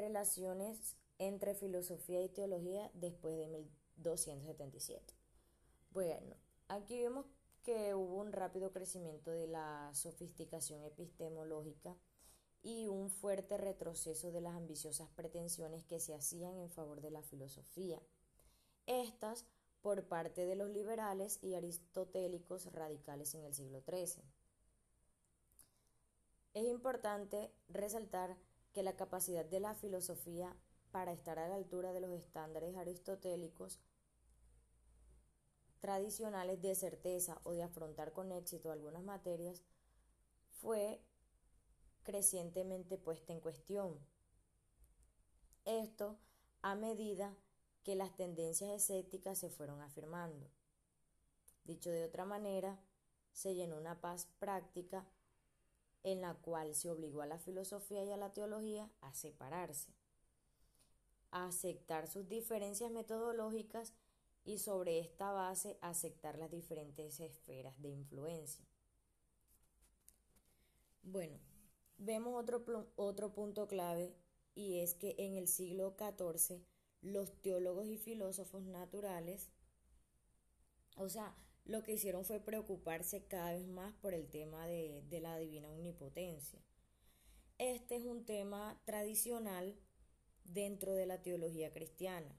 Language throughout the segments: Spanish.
Relaciones entre filosofía y teología después de 1277. Bueno, aquí vemos que hubo un rápido crecimiento de la sofisticación epistemológica y un fuerte retroceso de las ambiciosas pretensiones que se hacían en favor de la filosofía. Estas por parte de los liberales y aristotélicos radicales en el siglo XIII. Es importante resaltar que la capacidad de la filosofía para estar a la altura de los estándares aristotélicos tradicionales de certeza o de afrontar con éxito algunas materias fue crecientemente puesta en cuestión. Esto a medida que las tendencias escépticas se fueron afirmando. Dicho de otra manera, se llenó una paz práctica en la cual se obligó a la filosofía y a la teología a separarse, a aceptar sus diferencias metodológicas y sobre esta base aceptar las diferentes esferas de influencia. Bueno, vemos otro, otro punto clave y es que en el siglo XIV los teólogos y filósofos naturales, o sea, lo que hicieron fue preocuparse cada vez más por el tema de, de la divina omnipotencia. Este es un tema tradicional dentro de la teología cristiana.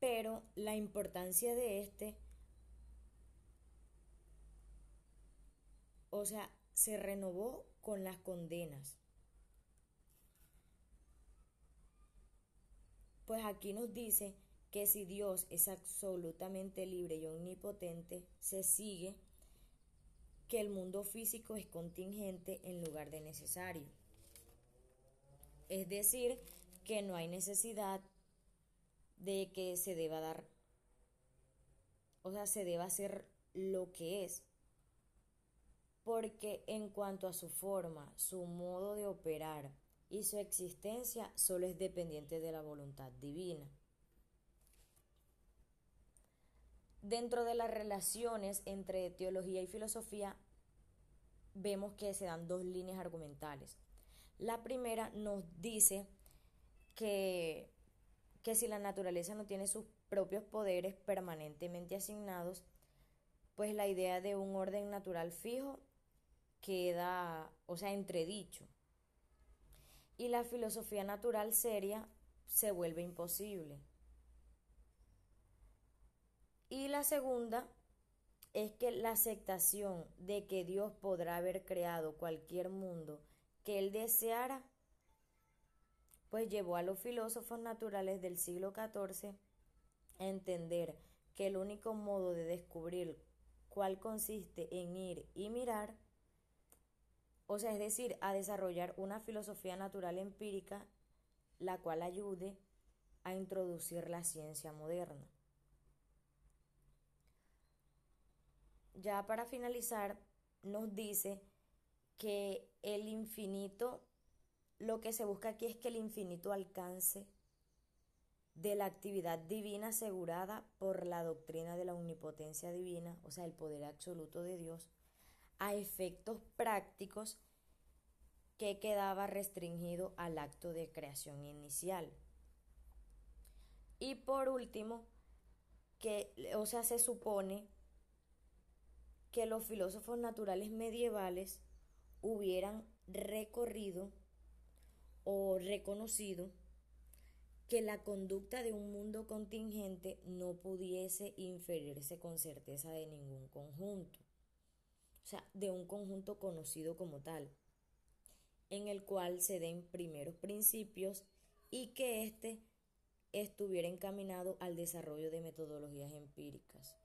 Pero la importancia de este, o sea, se renovó con las condenas. Pues aquí nos dice que si Dios es absolutamente libre y omnipotente, se sigue que el mundo físico es contingente en lugar de necesario. Es decir, que no hay necesidad de que se deba dar, o sea, se deba hacer lo que es, porque en cuanto a su forma, su modo de operar y su existencia, solo es dependiente de la voluntad divina. Dentro de las relaciones entre teología y filosofía, vemos que se dan dos líneas argumentales. La primera nos dice que, que si la naturaleza no tiene sus propios poderes permanentemente asignados, pues la idea de un orden natural fijo queda, o sea, entredicho. Y la filosofía natural seria se vuelve imposible. Y la segunda es que la aceptación de que Dios podrá haber creado cualquier mundo que él deseara, pues llevó a los filósofos naturales del siglo XIV a entender que el único modo de descubrir cuál consiste en ir y mirar, o sea, es decir, a desarrollar una filosofía natural empírica, la cual ayude a introducir la ciencia moderna. Ya para finalizar, nos dice que el infinito, lo que se busca aquí es que el infinito alcance de la actividad divina asegurada por la doctrina de la omnipotencia divina, o sea, el poder absoluto de Dios, a efectos prácticos que quedaba restringido al acto de creación inicial. Y por último, que, o sea, se supone que los filósofos naturales medievales hubieran recorrido o reconocido que la conducta de un mundo contingente no pudiese inferirse con certeza de ningún conjunto, o sea, de un conjunto conocido como tal, en el cual se den primeros principios y que éste estuviera encaminado al desarrollo de metodologías empíricas.